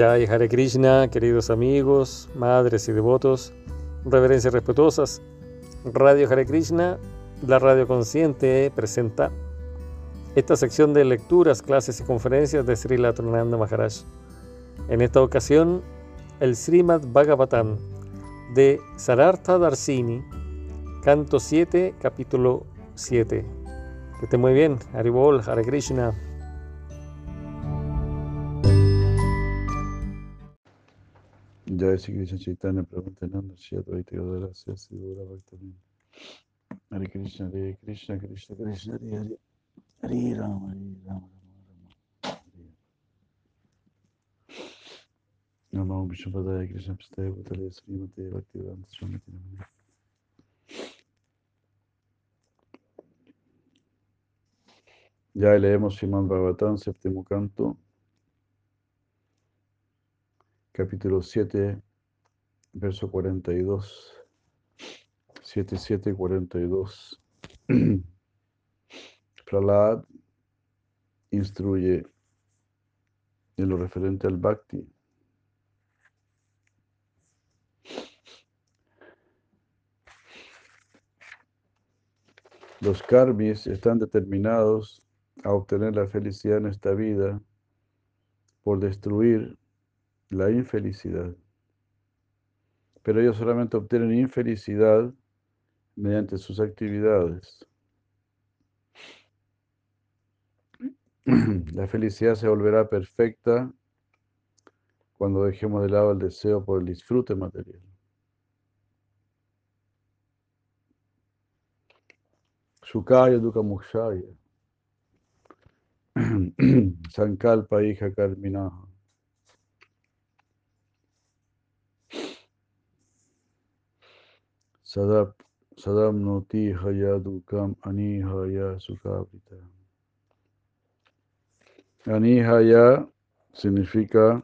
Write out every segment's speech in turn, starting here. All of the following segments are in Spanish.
Jai Hare Krishna, queridos amigos, madres y devotos, reverencias respetuosas. Radio Hare Krishna, la radio consciente, presenta esta sección de lecturas, clases y conferencias de Sri Latrananda Maharaj. En esta ocasión, el Srimad Bhagavatam de Sarartha Darsini, canto 7, capítulo 7. Que esté muy bien, Haribol, Hare Krishna. Jai Sri Krishna Chaitanya Prabhupada Shri Advaita Gadara Sri Gura Bhaktavinda Hare Krishna Hare Krishna Krishna Krishna Hare Hare Hare Rama Hare Rama Rama Rama Namo Vishnupadaya Krishna Pistaya Bhutale Srimate Bhaktivedanta Swamiti Namah Ya leemos Srimad Bhagavatam, séptimo canto, capítulo 7, verso 42. 7, 7, 42. Prahlad instruye en lo referente al bhakti. Los karmis están determinados a obtener la felicidad en esta vida por destruir la infelicidad. Pero ellos solamente obtienen infelicidad mediante sus actividades. La felicidad se volverá perfecta cuando dejemos de lado el deseo por el disfrute material. Sukaya Dukkha Mukshaya Sankalpa hija Karminaha Sadap Sadamnoti Haya Dukam Anihaya Sukhavita. Anihaya significa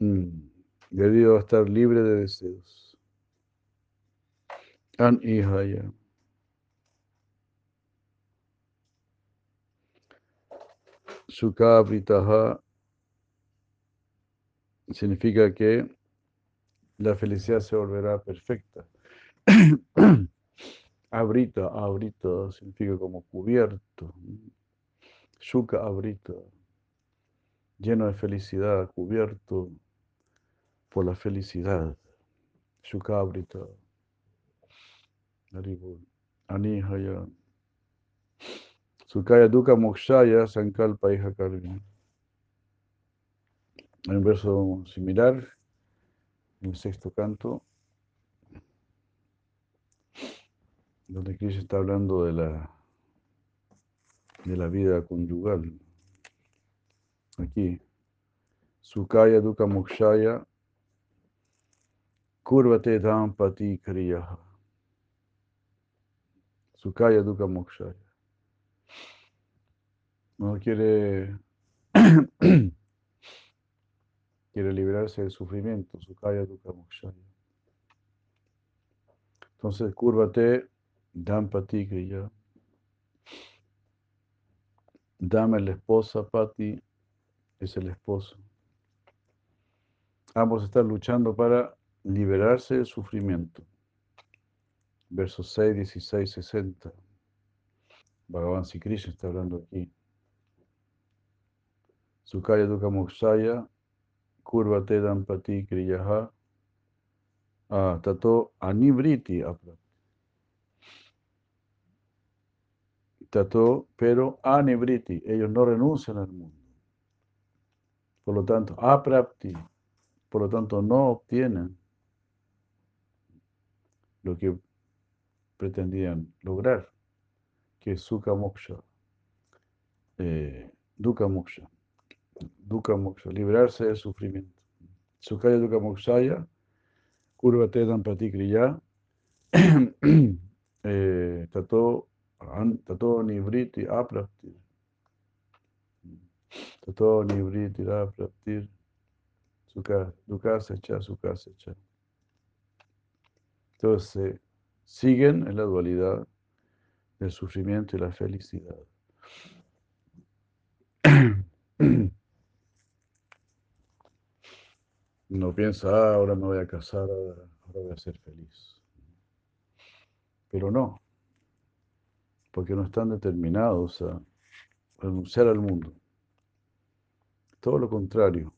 mm, debido a estar libre de deseos. Anihaya. Sukhavritaha significa que la felicidad se volverá perfecta. abrita, abrita significa como cubierto. Shuka abrita, lleno de felicidad, cubierto por la felicidad. Shuka abrita. Anihaya. Sukaya Dukkha Mokshaya Sankalpa Karmi. Hay un verso similar el sexto canto, donde Krishna está hablando de la, de la vida conyugal. Aquí, Sukaya Dukkha Mokshaya Kurvate Dhampati Kriyaha. Sukaya Dukkha Mokshaya. No quiere quiere liberarse del sufrimiento, Sukaya Dukkha Mokshaya. Entonces, cúrvate, Dhampati Kriya. Dame la esposa, Pati es el esposo. Ambos están luchando para liberarse del sufrimiento. Versos 6, 16, 60. Bhagavan Sri Krishna está hablando aquí. Sukaya Dukkha Kurvate Dampati Kriyaha Tato Anibriti Aprapti. Tato, pero Anibriti, ellos no renuncian al mundo. Por lo tanto, Aprapti, por lo tanto, no obtienen lo que pretendían lograr, que es Sukha Moksha, eh, Dukkha Moksha. Dukkha Moksha, liberarse del sufrimiento. Sukaya Dukkha Mokshaya, Kurvate Dampati Kriya, Tato Tato Nivriti Apraptir. Tato Nivriti Apraptir. Dukkha Secha, Sukha Secha. Entonces, siguen en la dualidad del sufrimiento y la felicidad. No piensa, ah, ahora me voy a casar, ahora, voy a ser feliz. Pero no, porque no están determinados a renunciar al mundo. Todo lo contrario,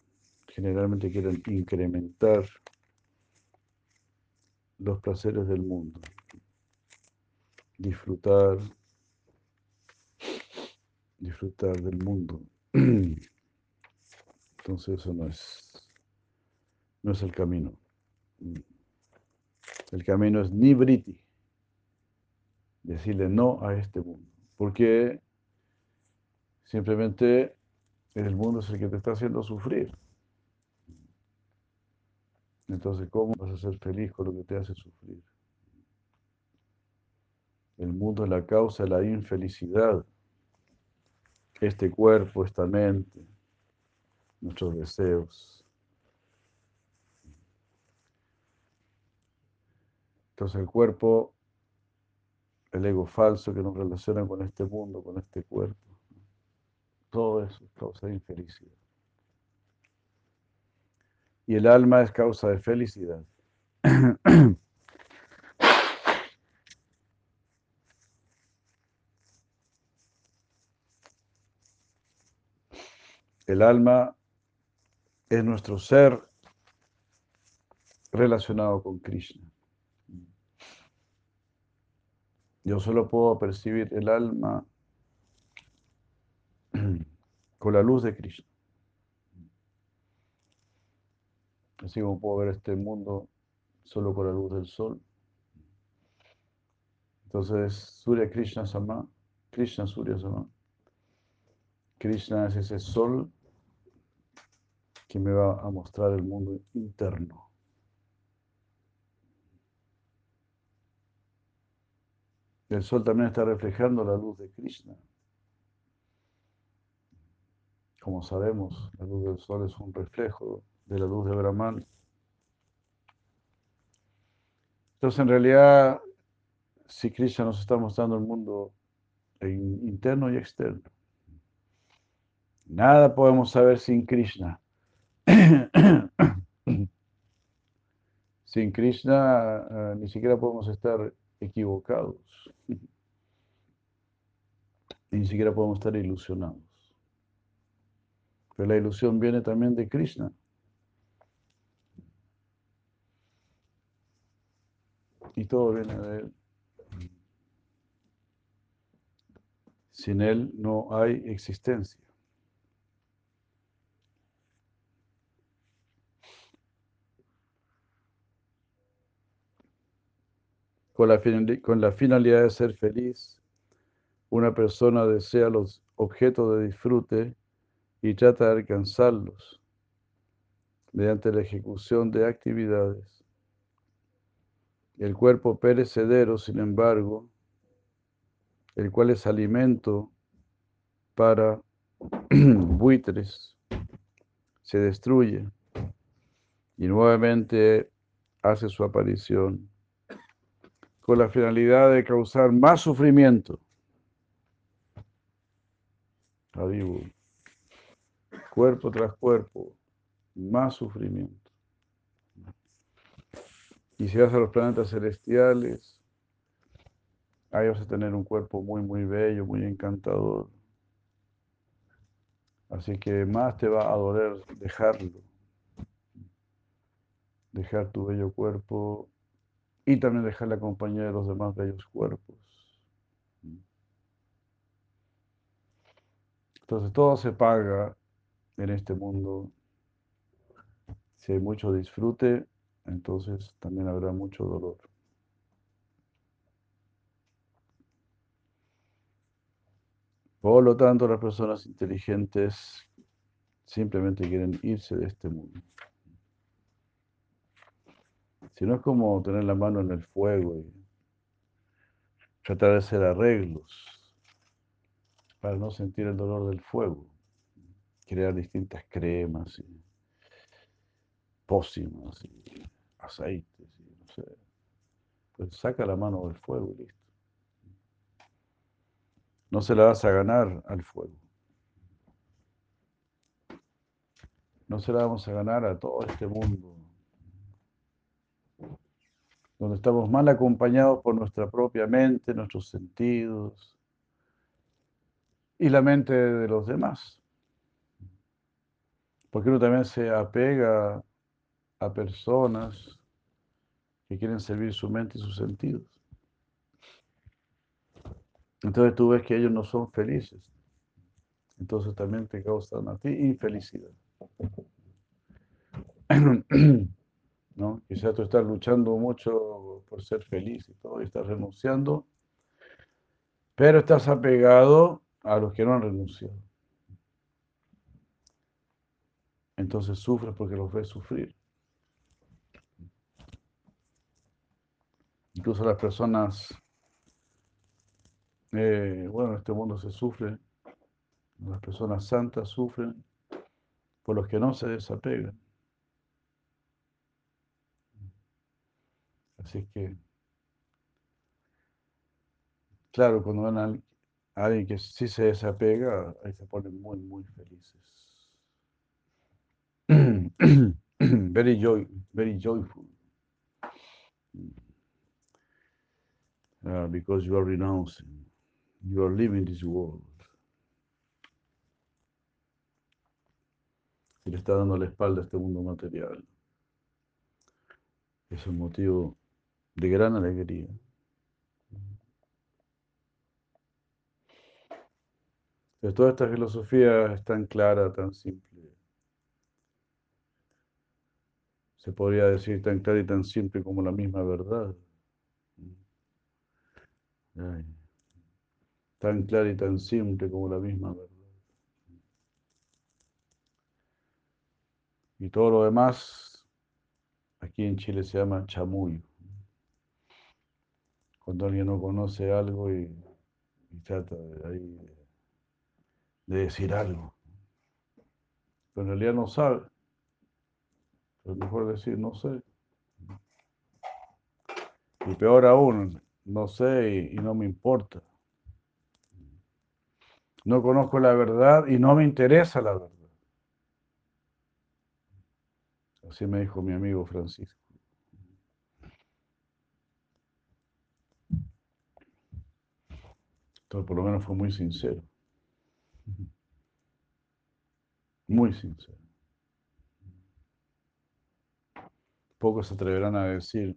generalmente quieren incrementar los placeres del mundo, disfrutar, disfrutar del mundo. Entonces eso no es, no es el camino. El camino es nibriti, decirle no a este mundo, porque simplemente el mundo es el que te está haciendo sufrir. Entonces, ¿cómo vas a ser feliz con lo que te hace sufrir? El mundo es la causa de la infelicidad. Este cuerpo, esta mente, nuestros deseos. Entonces el cuerpo, el ego falso que nos relaciona con este mundo, con este cuerpo, todo eso es causa de infelicidad. Y el alma es causa de felicidad. El alma es nuestro ser relacionado con Krishna. Yo solo puedo percibir el alma con la luz de Krishna. Así como puedo ver este mundo solo con la luz del sol. Entonces, Surya Krishna Sama, Krishna Surya Sama. Krishna es ese sol que me va a mostrar el mundo interno. El sol también está reflejando la luz de Krishna. Como sabemos, la luz del sol es un reflejo de la luz de Brahman. Entonces, en realidad, si Krishna nos está mostrando el mundo interno y externo, nada podemos saber sin Krishna. Sin Krishna eh, ni siquiera podemos estar equivocados. Ni siquiera podemos estar ilusionados. Pero la ilusión viene también de Krishna. Y todo viene de Él. Sin Él no hay existencia. Con la, con la finalidad de ser feliz, una persona desea los objetos de disfrute y trata de alcanzarlos mediante la ejecución de actividades. El cuerpo perecedero, sin embargo, el cual es alimento para buitres, se destruye y nuevamente hace su aparición con la finalidad de causar más sufrimiento. Cuerpo tras cuerpo, más sufrimiento. Y si vas a los planetas celestiales, ahí vas a tener un cuerpo muy, muy bello, muy encantador. Así que más te va a doler dejarlo. Dejar tu bello cuerpo y también dejar la compañía de los demás bellos cuerpos. Entonces todo se paga en este mundo. Si hay mucho disfrute, entonces también habrá mucho dolor. Por lo tanto, las personas inteligentes simplemente quieren irse de este mundo. Si no es como tener la mano en el fuego y tratar de hacer arreglos para no sentir el dolor del fuego. Crear distintas cremas y pócimas y aceites y no sé. Pues saca la mano del fuego y listo. No se la vas a ganar al fuego. no se la vamos a ganar a todo este mundo, donde estamos mal acompañados por nuestra propia mente, nuestros sentidos y la mente de los demás. Porque uno también se apega a personas que quieren servir su mente y sus sentidos. Entonces tú ves que ellos no son felices. Entonces también te causan a ti infelicidad. ¿No? Quizás tú estás luchando mucho por ser feliz y todo, y estás renunciando, pero estás apegado a los que no han renunciado. Entonces sufres porque los ves sufrir. Incluso las personas, eh, bueno, en este mundo se sufre, las personas santas sufren por los que no se desapegan. Así que, claro, cuando ven a alguien que sí se desapega, ahí se ponen muy, muy felices. very joy, very joyful. Uh, because you are renouncing, you are leaving this world. Si le está dando la espalda a este mundo material, es un motivo de gran alegría. Toda esta filosofía es tan clara, tan simple. Se podría decir tan clara y tan simple como la misma verdad. tan clara y tan simple como la misma verdad. Y todo lo demás, aquí en Chile se llama chamuyo. Cuando alguien no conoce algo y, trata de, de decir algo. Pero en realidad no sabe. Es mejor decir no sé. Y peor aún, no sé y, no me importa. No conozco la verdad y no me interesa la verdad. Así me dijo mi amigo Francisco. Entonces, por lo menos fue muy sincero. Muy sincero. Pocos se atreverán a decir,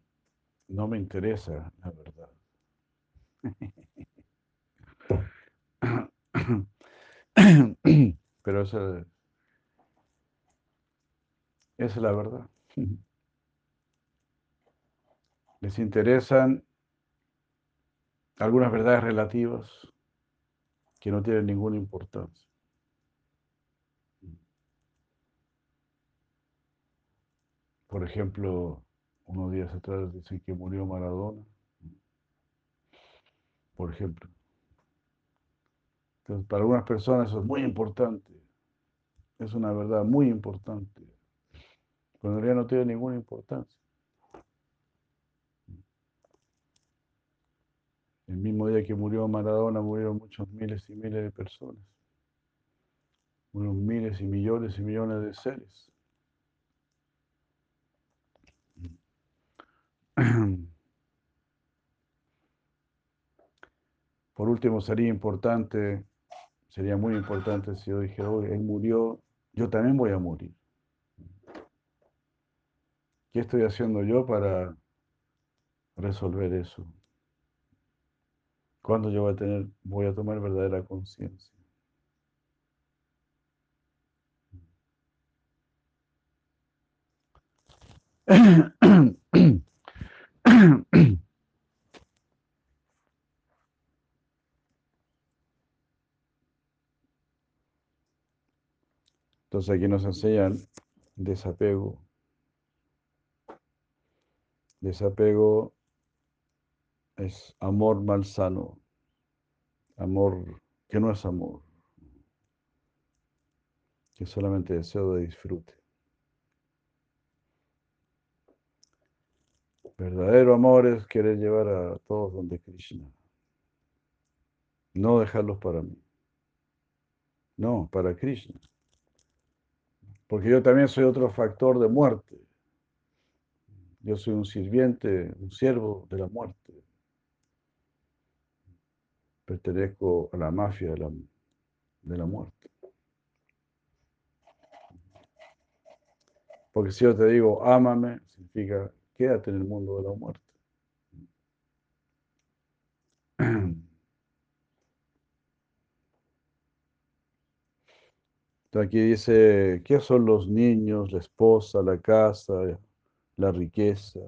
no me interesa la verdad. Pero esa, es la verdad. Les interesan algunas verdades relativas que no tienen ninguna importancia. Por ejemplo, unos días atrás dicen que murió Maradona por ejemplo. Entonces, para algunas personas eso es muy importante. Es una verdad muy importante. Pero en realidad no tiene ninguna importancia. El mismo día que murió Maradona murieron muchos miles y miles de personas. Murieron miles y millones y millones de seres. Por último, sería importante, sería muy importante si yo dijera, hoy él murió, yo también voy a morir. ¿Qué estoy haciendo yo para resolver eso? ¿Cuándo yo voy a tener, voy a tomar verdadera conciencia? Entonces aquí nos enseñan desapego. Desapego es amor malsano, amor que no es amor, que solamente deseo de disfrute. Verdadero amor es querer llevar a todos donde Krishna, no dejarlos para mí, no, para Krishna. Porque yo también soy otro factor de muerte. Yo soy un sirviente, un siervo de la muerte. Pertenezco a la mafia de la, de la muerte. Porque si yo te digo, ámame, significa quédate en el mundo de la muerte. Aquí dice, ¿qué son los niños, la esposa, la casa, la riqueza?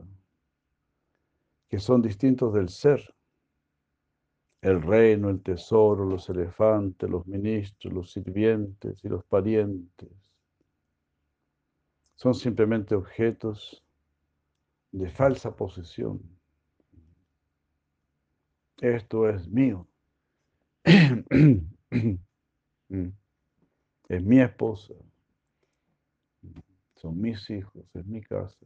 Que son distintos del ser. El reino, el tesoro, los elefantes, los ministros, los sirvientes y los parientes. Son simplemente objetos de falsa posesión. Esto es mío. Es mi esposa. Son mis hijos, es mi casa.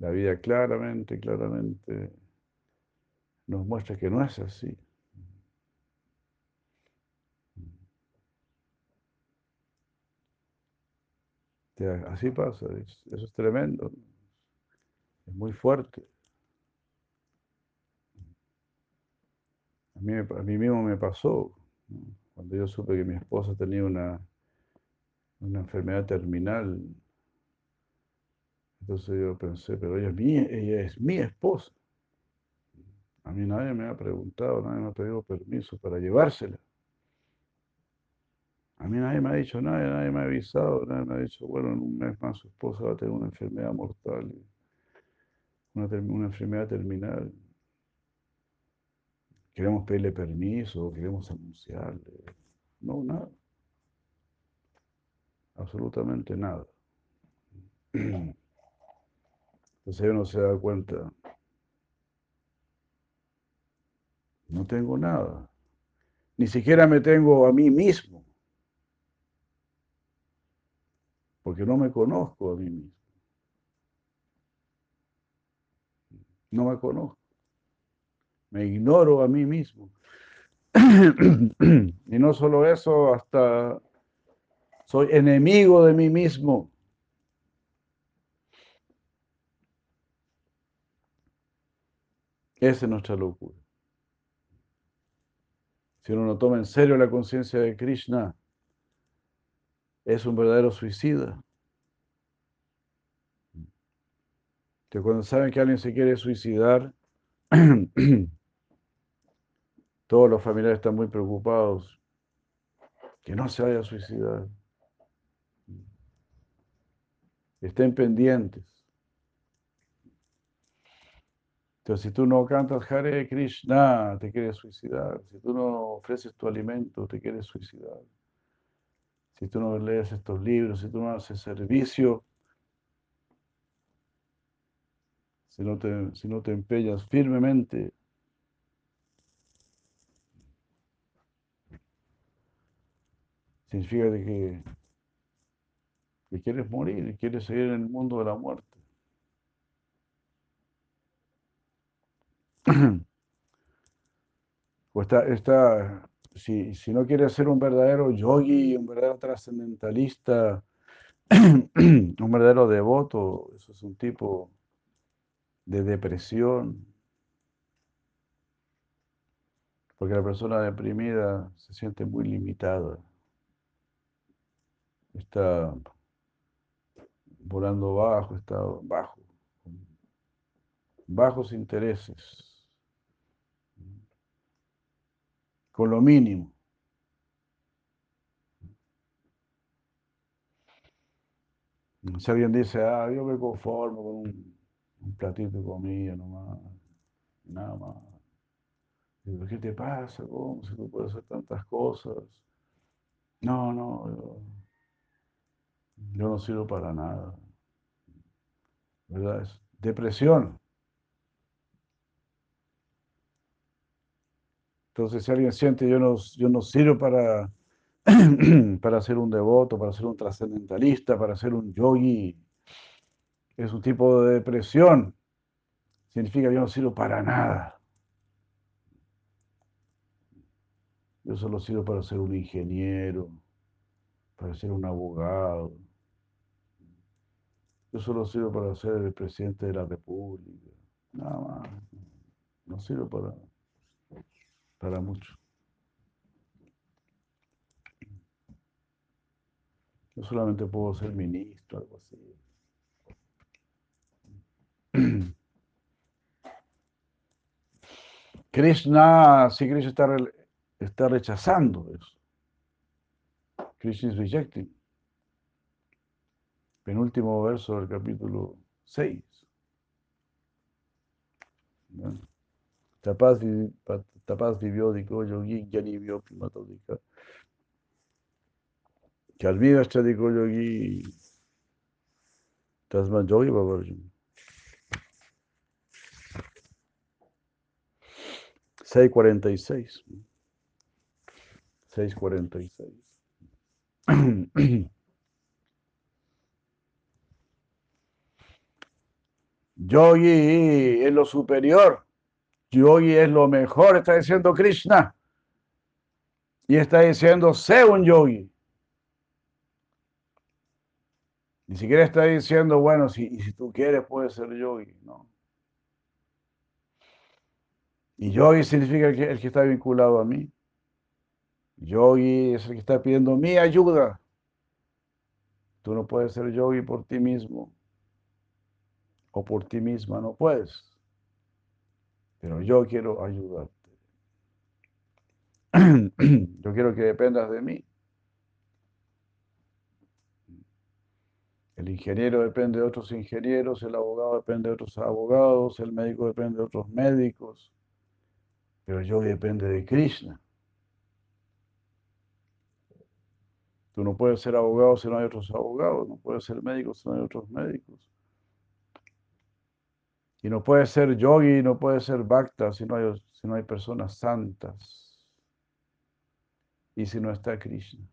La vida claramente, claramente nos muestra que no es así. Así pasa, eso es tremendo, es muy fuerte. A mí, a mí mismo me pasó. Cuando yo supe que mi esposa tenía una, una enfermedad terminal, entonces yo pensé, pero ella es, mi, ella es mi esposa. A mí nadie me ha preguntado, nadie me ha pedido permiso para llevársela. A mí nadie me ha dicho nada, nadie me ha avisado, nadie me ha dicho, bueno, en un mes más su esposa va a tener una enfermedad mortal, una, una enfermedad terminal queremos pedirle permiso, queremos anunciarle. No, nada. Absolutamente nada. Entonces uno se da cuenta. No tengo nada. Ni siquiera me tengo a mí mismo. Porque no me conozco a mí mismo. No me conozco me ignoro a mí mismo. y no solo eso, hasta soy enemigo de mí mismo. Esa es nuestra locura. Si uno no toma en serio la conciencia de Krishna, es un verdadero suicida. Que cuando saben que alguien se quiere suicidar, Todos los familiares están muy preocupados que no se vaya a suicidar. Estén pendientes. Entonces, si tú no cantas Hare Krishna, te quieres suicidar. Si tú no ofreces tu alimento, te quieres suicidar. Si tú no lees estos libros, si tú no haces servicio, si no te, si no te empeñas firmemente significa que, que quieres morir, quieres seguir en el mundo de la muerte. Pues está, está si, si, no quieres ser un verdadero yogi, un verdadero trascendentalista, un verdadero devoto, eso es un tipo de depresión, porque la persona deprimida se siente muy limitada. Está volando bajo, está bajo, bajos intereses, con lo mínimo. Si alguien dice, ah, yo me conformo con un, platito de comida nomás, nada más. ¿Qué te pasa? ¿Cómo? Si tú puedes hacer tantas cosas. No, no, yo no sirvo para nada. ¿Verdad? Es depresión. Entonces, si alguien siente yo no, yo no sirvo para, para ser un devoto, para ser un trascendentalista, para ser un yogi, es un tipo de depresión. Significa yo no sirvo para nada. Yo solo sirvo para ser un ingeniero, para ser un abogado. Yo solo sirvo para ser el presidente de la República. Nada más. No sirvo para, para mucho. Yo solamente puedo ser ministro, algo así. Krishna, si Krishna está, está rechazando eso. Krishna is rejecting. Penúltimo verso del capítulo 6. Tapas vivió, dijo yogi, yani vio primatodika. Kalviva dijo yogi, tasma yogi babarjun. 646. 646. Yogi es lo superior. Yogi es lo mejor, está diciendo Krishna. Y está diciendo, sé un yogi. Ni siquiera está diciendo, bueno, si, si tú quieres, puedes ser yogi. No. Y yogi significa el que está vinculado a mí. Yogi es el que está pidiendo mi ayuda. Tú no puedes ser yogi por ti mismo o por ti misma, no puedes. Pero yo quiero ayudarte. Yo quiero que dependas de mí. El ingeniero depende de otros ingenieros, el abogado depende de otros abogados, el médico depende de otros médicos, pero yo depende de Krishna. Tú no puedes ser abogado si no hay otros abogados, no puedes ser médico si no hay otros médicos. Y no puedes ser yogi, no puedes ser bhakta si no hay, si no hay personas santas. Y si no está Krishna.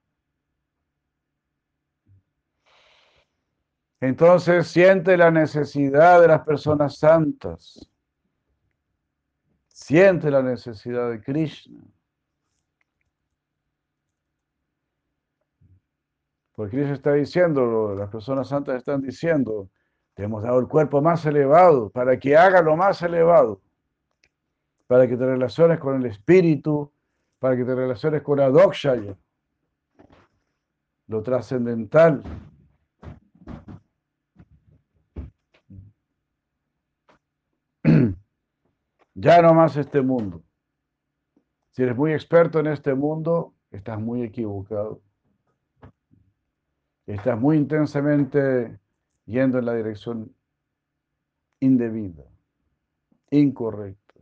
Entonces siente la necesidad de las personas santas. Siente la necesidad de Krishna. Porque Krishna está diciendo, las personas santas están diciendo, te hemos dado el cuerpo más elevado para que haga lo más elevado, para que te relaciones con el espíritu, para que te relaciones con Adokshaya, lo trascendental. Ya no más este mundo. Si eres muy experto en este mundo, estás muy equivocado. Estás muy intensamente yendo en la dirección indebida, incorrecta.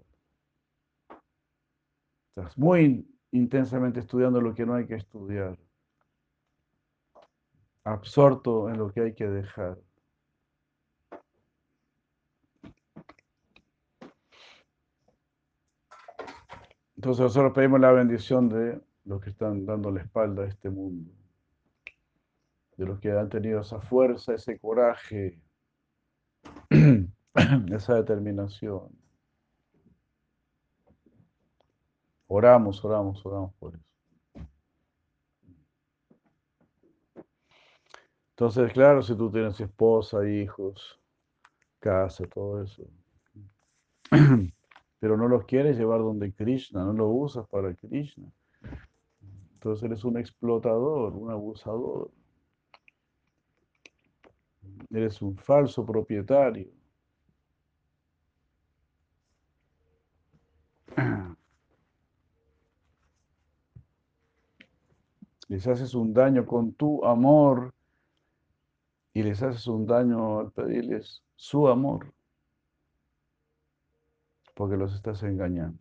Estás muy intensamente estudiando lo que no hay que estudiar, absorto en lo que hay que dejar. Entonces nosotros pedimos la bendición de los que están dando la espalda a este mundo de los que han tenido esa fuerza, ese coraje, esa determinación. Oramos, oramos, oramos por eso. Entonces, claro, si tú tienes esposa, hijos, casa, todo eso, pero no los quieres llevar donde Krishna, no lo usas para Krishna, entonces eres un explotador, un abusador. Eres un falso propietario. Les haces un daño con tu amor y les haces un daño al pedirles su amor porque los estás engañando.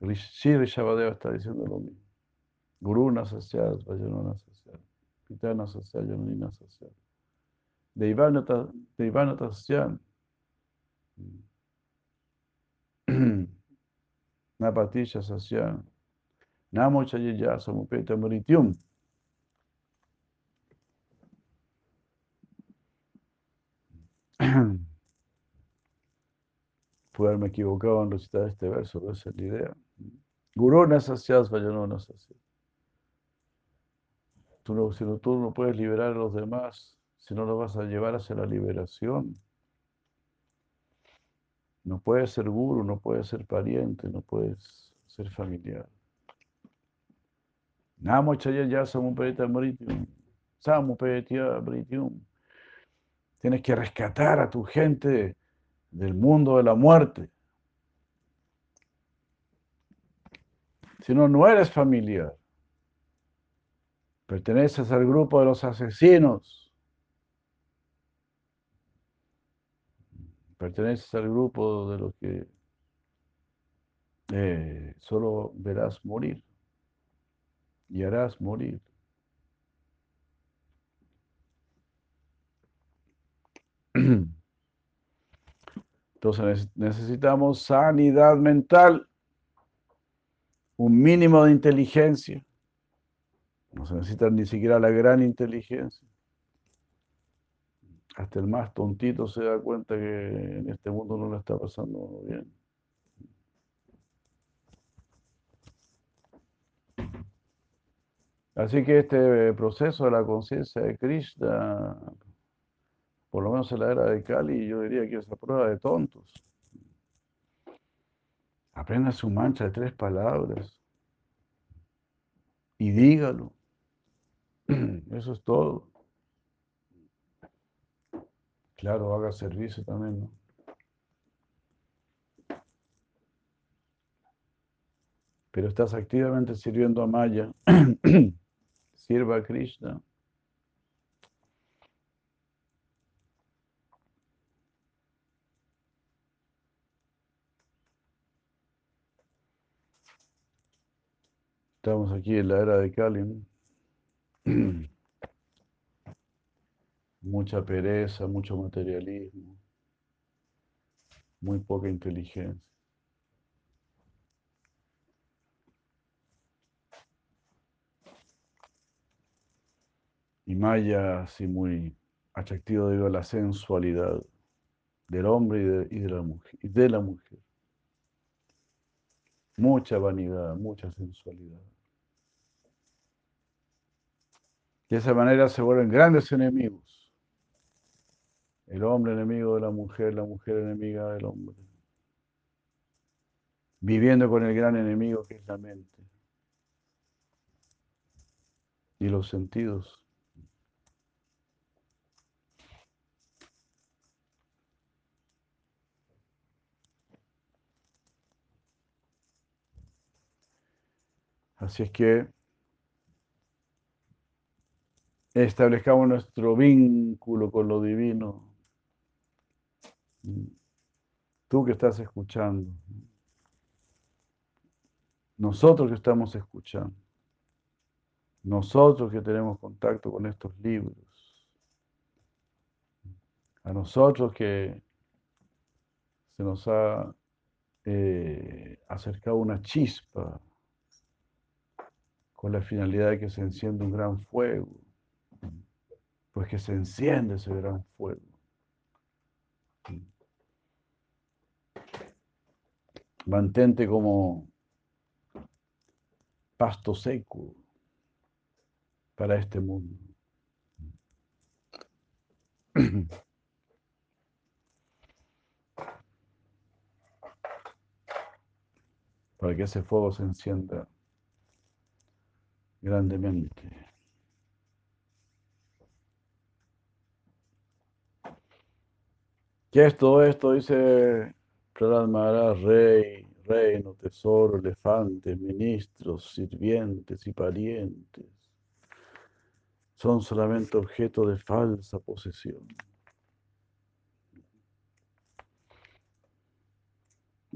Shri Rishabhadeva está diciendo lo mismo. Guru Nasasyad, Vajanona Sasyad, Pitana Sasyad. Deivanata Napatisha Sasya Namo Chayaya Samupeta Marityum Pude haberme equivocado en recitar este verso, pero esa es la idea. Guru Nasasyas Vajanona Sasyas. Tú no, si tú no puedes liberar a los demás, si no los vas a llevar hacia la liberación. No puedes ser guru, no puedes ser pariente, no puedes ser familiar. Namo chaya ya samupeta maritium. Samupeta maritium. Tienes que rescatar a tu gente del mundo de la muerte. Si no, no eres familiar. Perteneces al grupo de los asesinos. Perteneces al grupo de los que eh, solo verás morir y harás morir. Entonces necesitamos sanidad mental, un mínimo de inteligencia. No se necesita ni siquiera la gran inteligencia. Hasta el más tontito se da cuenta que en este mundo no le está pasando bien. Así que este proceso de la conciencia de Krishna, por lo menos en la era de Kali, yo diría que es la prueba de tontos. Aprenda su mancha de tres palabras y dígalo. Eso es todo. Claro, haga servicio también, ¿no? Pero estás activamente sirviendo a Maya. Sirva a Krishna. Estamos aquí en la era de Kali. Mucha pereza, mucho materialismo, muy poca inteligencia. Y Maya así muy atractivo debido a la sensualidad del hombre y de, la mujer, y de la mujer. Mucha vanidad, mucha sensualidad. De esa manera se vuelven grandes enemigos. El hombre enemigo de la mujer, la mujer enemiga del hombre. Viviendo con el gran enemigo que es la mente. Y los sentidos. Así es que establezcamos nuestro vínculo con lo divino. Tú que estás escuchando, nosotros que estamos escuchando, nosotros que tenemos contacto con estos libros, a nosotros que se nos ha eh, acercado una chispa con la finalidad de que se encienda un gran fuego pues que se enciende ese gran fuego. Mantente como pasto seco para este mundo. Para que ese fuego se encienda grandemente. ¿Qué es todo esto? Dice Prahlad rey, reino, tesoro, elefantes, ministros, sirvientes y parientes. Son solamente objeto de falsa posesión.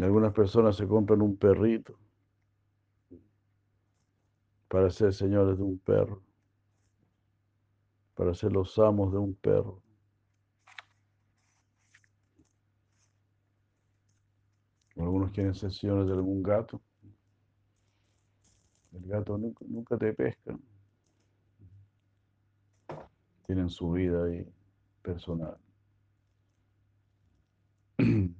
Algunas personas se compran un perrito para ser señores de un perro, para ser los amos de un perro. Algunos quieren sesiones de algún gato. El gato nunca, te pesca. Tienen su vida ahí personal.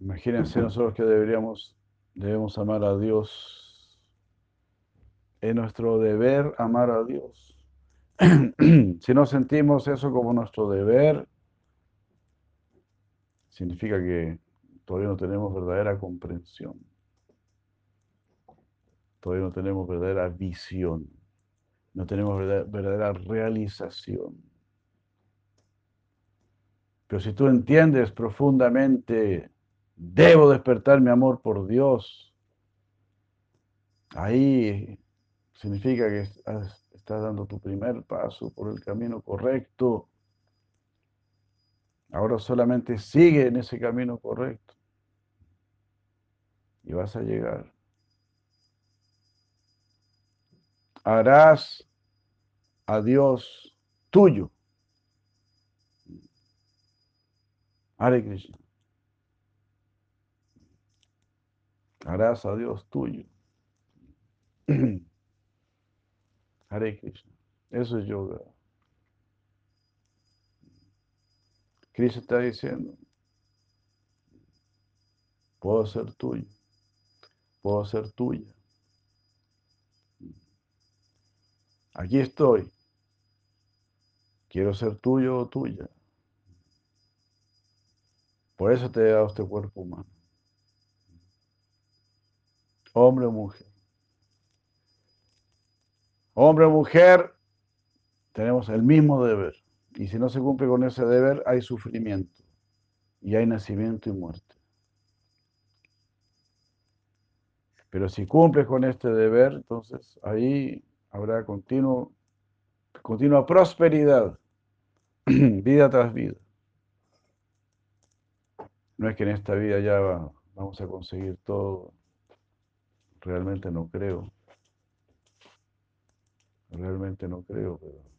Imagínense nosotros que deberíamos debemos amar a Dios. Es nuestro deber amar a Dios. si no sentimos eso como nuestro deber, significa que todavía no tenemos verdadera comprensión. Todavía no tenemos verdadera visión. No tenemos verdadera realización. Pero si tú entiendes profundamente, debo despertar mi amor por Dios, ahí significa que estás dando tu primer paso por el camino correcto. Ahora solamente sigue en ese camino correcto y vas a llegar. Harás a Dios tuyo. Hare Krishna. Harás a Dios tuyo. Hare Krishna. Eso es yoga. Krishna está diciendo, puedo ser tuyo, puedo ser tuya. Aquí estoy. Quiero ser tuyo o tuya. Por eso te he dado este cuerpo humano. Hombre o mujer. Hombre o mujer, tenemos el mismo deber. Y si no se cumple con ese deber, hay sufrimiento. Y hay nacimiento y muerte. Pero si cumples con este deber, entonces ahí habrá continuo, continua prosperidad, vida tras vida. No es que en esta vida ya vamos a conseguir todo. Realmente no creo. Realmente no creo, pero,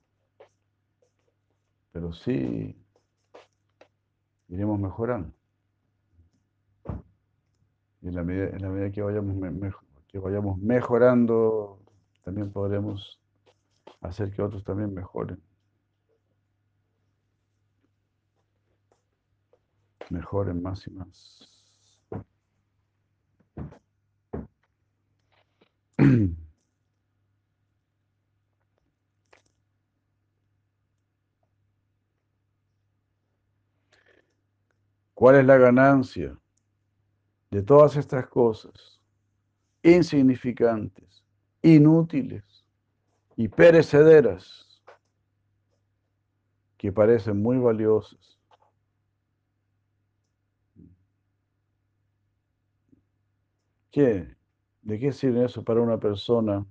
pero sí iremos mejorando. Y en la medida, en la medida que, vayamos que vayamos mejorando, también podremos hacer que otros también mejoren. mejoren más y más. ¿Cuál es la ganancia de todas estas cosas insignificantes, inútiles y perecederas que parecen muy valiosas? ¿De qué sirve eso para una persona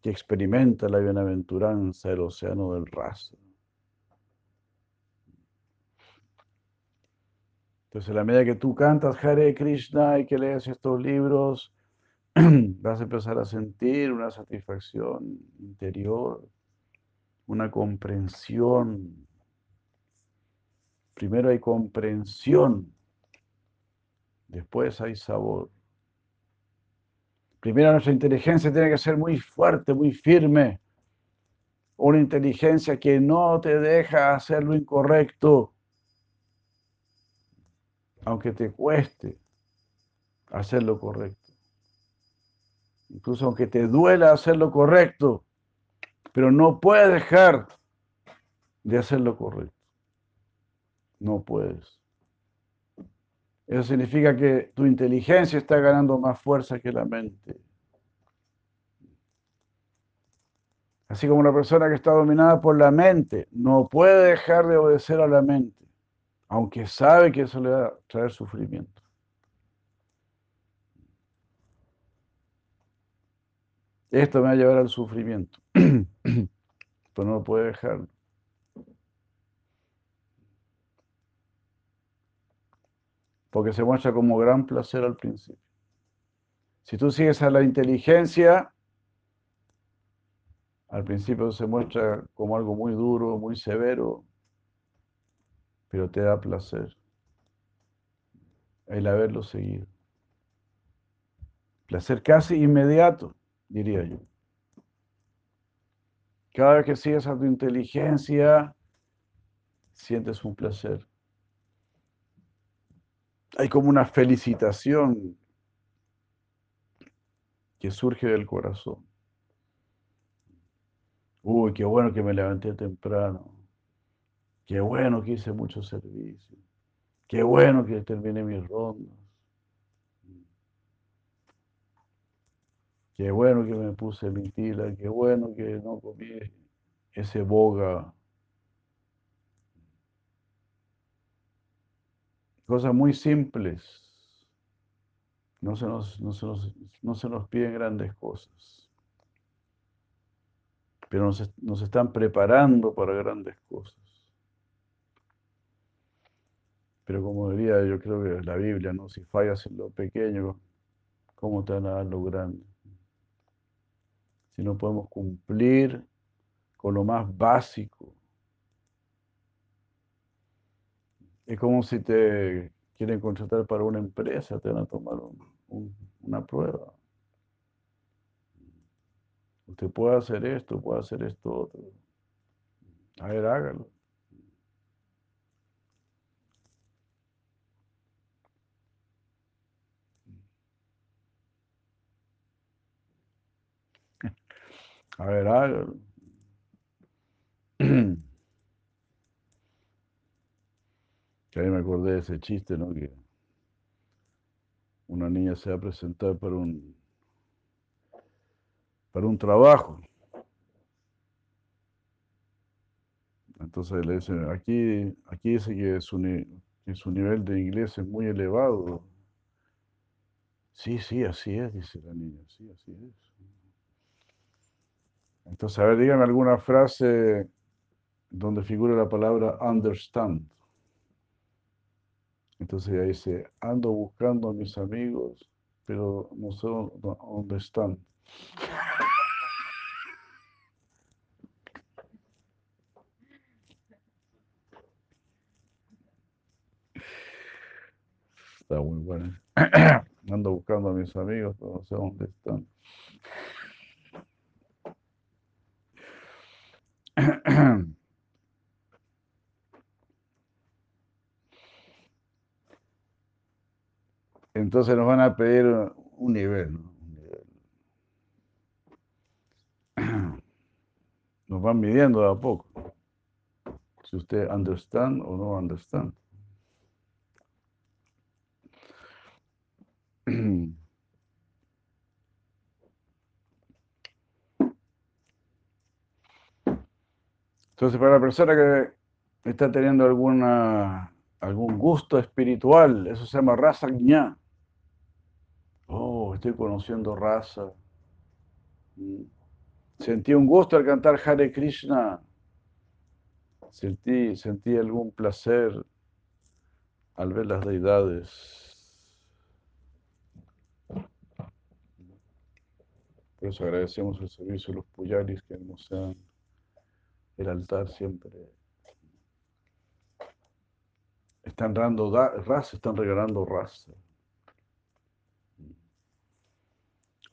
que experimenta la bienaventuranza del océano del raso? Entonces, a la medida que tú cantas Hare Krishna y que lees estos libros, vas a empezar a sentir una satisfacción interior, una comprensión. Primero hay comprensión, después hay sabor. Primero nuestra inteligencia tiene que ser muy fuerte, muy firme. Una inteligencia que no te deja hacer lo incorrecto, aunque te cueste hacer lo correcto. Incluso aunque te duela hacer lo correcto, pero no puedes dejar de hacer lo correcto. No puedes. Eso significa que tu inteligencia está ganando más fuerza que la mente. Así como una persona que está dominada por la mente no puede dejar de obedecer a la mente, aunque sabe que eso le va a traer sufrimiento. Esto me va a llevar al sufrimiento, pero no puede dejarlo. porque se muestra como gran placer al principio. Si tú sigues a la inteligencia, al principio se muestra como algo muy duro, muy severo, pero te da placer el haberlo seguido. Placer casi inmediato, diría yo. Cada vez que sigues a tu inteligencia, sientes un placer hay como una felicitación que surge del corazón. Uy, qué bueno que me levanté temprano. Qué bueno que hice mucho servicio. Qué bueno que terminé mis rondas. Qué bueno que me puse mi tila. Qué bueno que no comí ese boga. Cosas muy simples. No se nos, no se nos, no se nos piden grandes cosas. Pero nos, nos están preparando para grandes cosas. Pero como diría, yo creo que la Biblia, ¿no? Si fallas en lo pequeño, ¿cómo te van a dar lo grande? Si no podemos cumplir con lo más básico. Es como si te quieren contratar para una empresa, te van a tomar una prueba. Usted puede hacer esto, puede hacer esto otro. A ver, hágalo. A ver, hágalo. Que ahí me acordé de ese chiste, ¿no? Que una niña se va a presentar para un, para un trabajo. Entonces le dicen, aquí, aquí dice que su, que su nivel de inglés es muy elevado. Sí, sí, así es, dice la niña, sí, así es. Entonces, a ver, díganme alguna frase donde figure la palabra understand. Entonces ella dice, ando buscando a mis amigos, pero no sé dónde están. Está muy bueno. Ando buscando a mis amigos, pero no sé dónde están. Entonces nos van a pedir un nivel, ¿no? Nos van midiendo de a poco. Si usted understand o no understand. Entonces, para la persona que está teniendo alguna, algún gusto espiritual, eso se llama raza. Oh, estoy conociendo raza. Mm. Sentí un gusto al cantar Hare Krishna. Sentí, sentí algún placer al ver las deidades. Por eso agradecemos el servicio de los puyaris que nos han el altar siempre. Están dando raza, están regalando raza.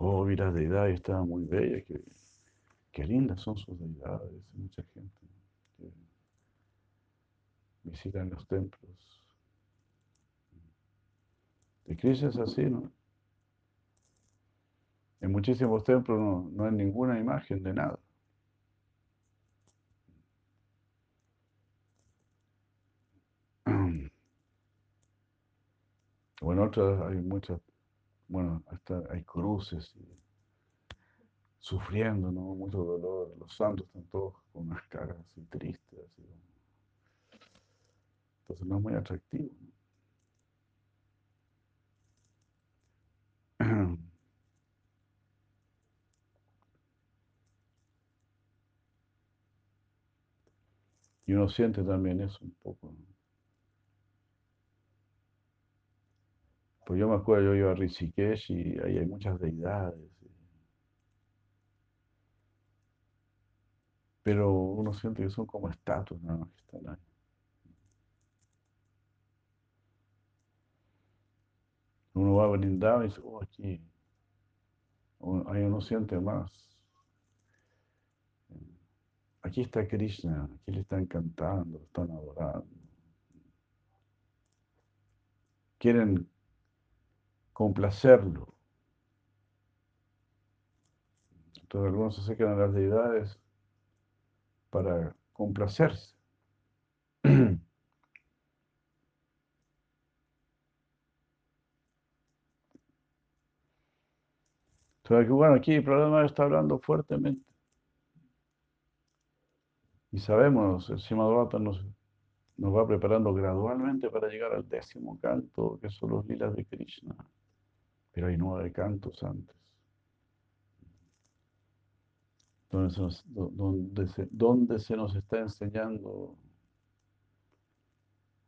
Oh, vi las deidades, estaban muy bellas, qué, lindas son sus deidades. Mucha gente que visitan los templos. De Krishna es así, ¿no? En muchísimos templos no, no hay ninguna imagen de nada. Bueno, otras hay muchas, bueno, hasta hay cruces sufriendo, ¿no? Mucho dolor. Los santos están todos con unas caras así tristes. Entonces no es muy atractivo. Y uno siente también eso un poco. Pues yo me acuerdo, yo iba a Rishikesh y ahí hay muchas deidades. Pero uno siente que son como estatuas nada más que están ahí. Uno va a brindar y dice, oh, aquí. Ahí uno siente más. Aquí está Krishna, aquí le están cantando, están adorando. Quieren complacerlo. Entonces algunos se acercan a las deidades para complacerse. Entonces, bueno, aquí el problema está hablando fuertemente. Y sabemos, el Simadvata nos, nos va preparando gradualmente para llegar al décimo canto, que son los lilas de Krishna. Pero hay nueve cantos antes. Donde se nos, donde se, donde se nos está enseñando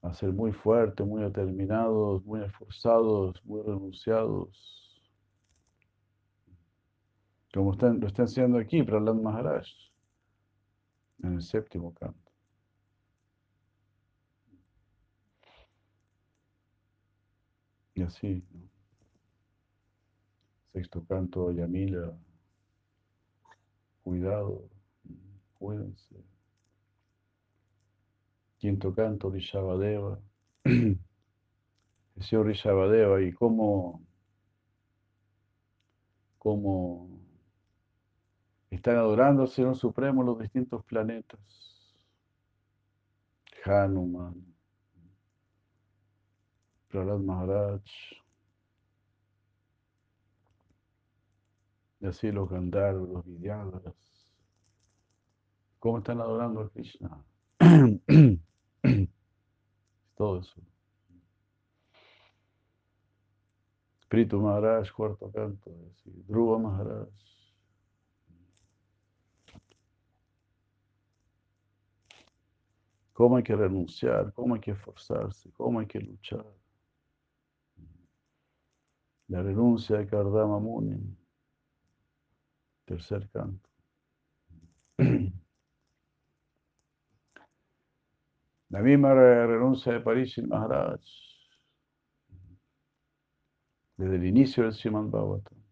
a ser muy fuertes, muy determinados, muy esforzados, muy renunciados. Como lo está enseñando aquí Prahlad Maharaj en el séptimo canto. Y así, Sexto canto, Yamila, cuidado, cuídense. Quinto canto, Rishabadeva. El señor Rishabadeva y cómo, cómo están adorando al Señor Supremo los distintos planetas. Hanuman, Prahlad Maharaj, y así los Gandharvas, los Vidyadharas. ¿Cómo están adorando a Krishna? Todo eso. Espíritu Maharaj, cuarto canto, Dhruva Maharaj. cómo hay que renunciar, cómo hay que esforzarse, cómo hay que luchar. La renuncia de Kardama Muni, tercer canto. La misma renuncia de Parishit Maharaj, desde el inicio del Srimad Bhagavatam.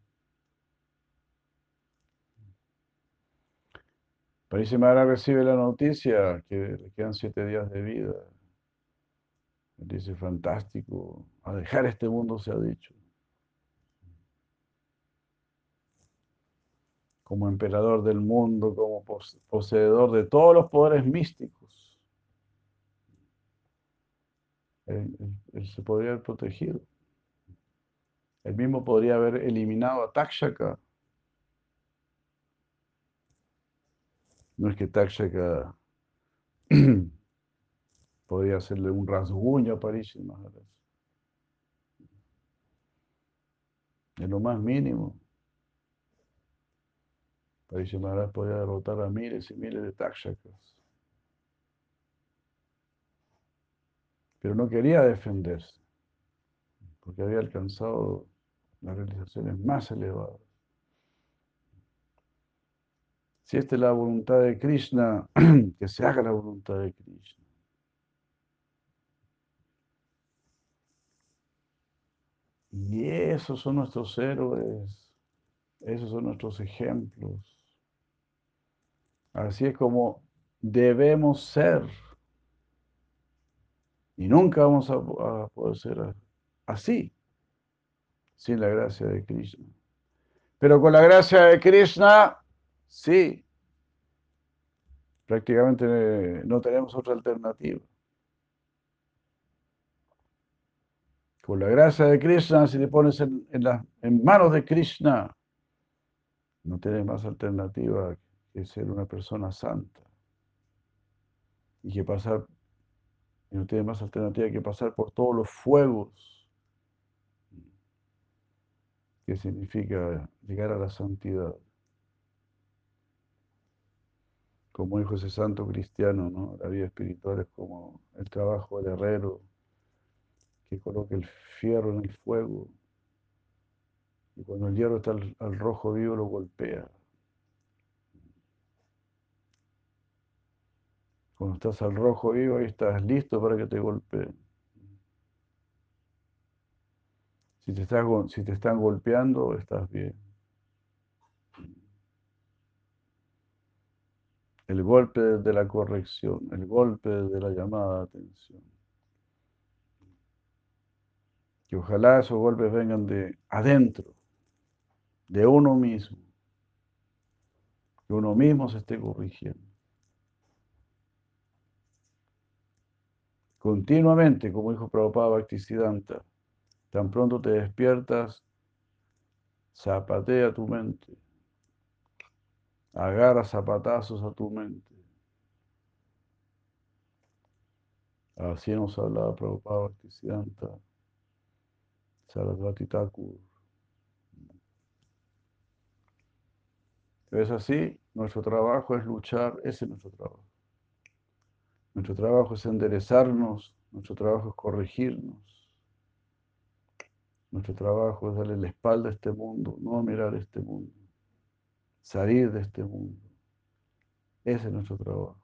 Parece Maharaj recibe la noticia que le quedan siete días de vida. Dice, fantástico, a dejar este mundo se ha dicho. Como emperador del mundo, como poseedor de todos los poderes místicos. Él, se podría haber protegido. Él mismo podría haber eliminado a Takshaka No es que Takshaka podría hacerle un rasguño a. En lo más mínimo. Parishit Maharaj podía derrotar a miles y miles de Takshakas. Pero no quería defenderse, porque había alcanzado las realizaciones más elevadas. Si esta es la voluntad de Krishna, que se haga la voluntad de Krishna. Y esos son nuestros héroes, esos son nuestros ejemplos. Así es como debemos ser. Y nunca vamos a, poder ser así sin la gracia de Krishna. Pero con la gracia de Krishna Sí, prácticamente no tenemos otra alternativa. Con la gracia de Krishna, si te pones en, en manos de Krishna, no tienes más alternativa que ser una persona santa. Y que pasar, no tienes más alternativa que pasar por todos los fuegos que significa llegar a la santidad como dijo ese santo cristiano, ¿no? La vida espiritual es como el trabajo del herrero que coloca el fierro en el fuego y cuando el hierro está al, rojo vivo lo golpea. Cuando estás al rojo vivo, ahí estás listo para que te golpeen. Si te, si te están golpeando, estás bien. el golpe de la corrección, el golpe de la llamada de atención. Que ojalá esos golpes vengan de adentro, de uno mismo. que uno mismo se esté corrigiendo. Continuamente, como dijo Prabhupada Bhaktisiddhanta, tan pronto te despiertas, zapatea tu mente, agarra zapatazos a tu mente. Así nos hablaba Prabhupada Bhaktisiddhanta, Sarasvati Thakur. Es así, nuestro trabajo es luchar, ese es nuestro trabajo. Nuestro trabajo es enderezarnos, nuestro trabajo es corregirnos. Nuestro trabajo es darle la espalda a este mundo, no mirar este mundo, salir de este mundo. Ese es nuestro trabajo.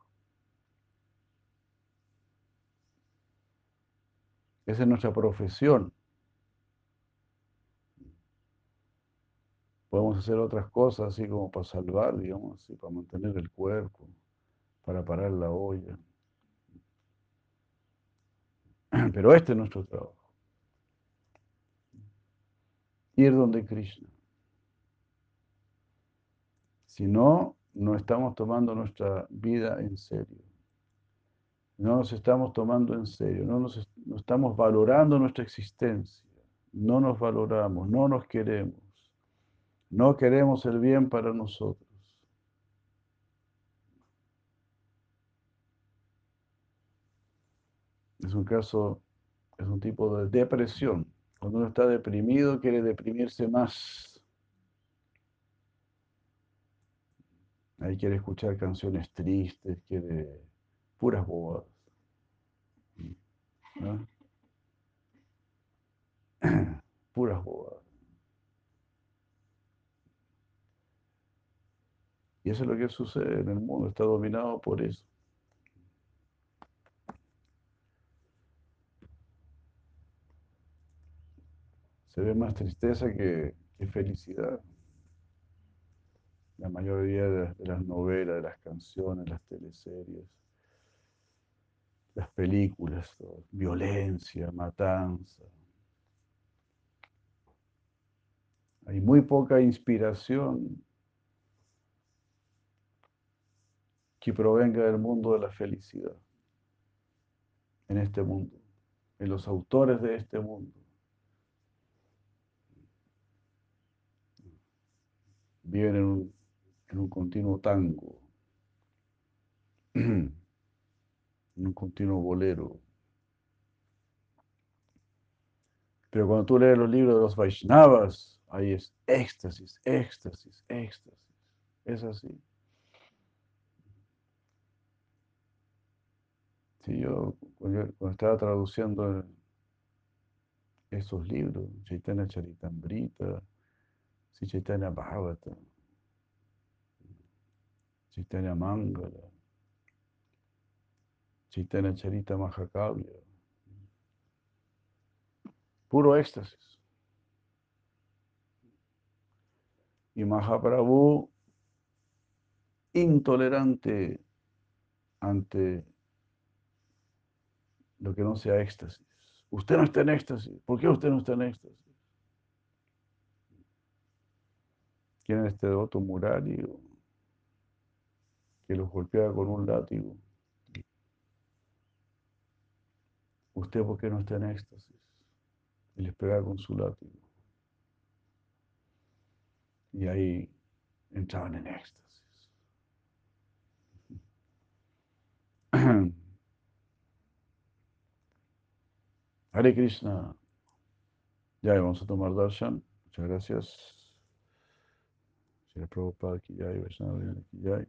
Esa es nuestra profesión. Podemos hacer otras cosas así como para salvar, digamos así, para mantener el cuerpo, para parar la olla. Pero este es nuestro trabajo. Ir donde Krishna. Si no, no estamos tomando nuestra vida en serio. No nos estamos tomando en serio, no, nos, no estamos valorando nuestra existencia. No nos valoramos, no nos queremos. No queremos el bien para nosotros. Es un caso, es un tipo de depresión. Cuando uno está deprimido, quiere deprimirse más. Ahí quiere escuchar canciones tristes, quiere puras bobadas. puras bobadas. Y eso es lo que sucede en el mundo, está dominado por eso. Se ve más tristeza que, felicidad. La mayoría de, las novelas, de las canciones, las teleseries, las películas, violencia, matanza. Hay muy poca inspiración que provenga del mundo de la felicidad, en este mundo, en los autores de este mundo. Viven en un, continuo tango, en un continuo bolero. Pero cuando tú lees los libros de los Vaishnavas, ahí es éxtasis, éxtasis, éxtasis. Es así. yo cuando estaba traduciendo esos libros, Chaitanya Charitambrita, Chaitanya Bhagavata, Chaitanya Mangala, Chaitanya Charita Mahakavya, puro éxtasis. Y Mahaprabhu, intolerante ante lo que no sea éxtasis. Usted no está en éxtasis. ¿Por qué usted no está en éxtasis? ¿Quién es este devoto Murari que los golpea con un látigo? ¿Usted por qué no está en éxtasis? Y les pega con su látigo. Y ahí entraban en éxtasis. Hare Krishna. Ya vamos a tomar darshan. Muchas gracias. Shri Prabhupada ki jai, Vaishnava ki jai.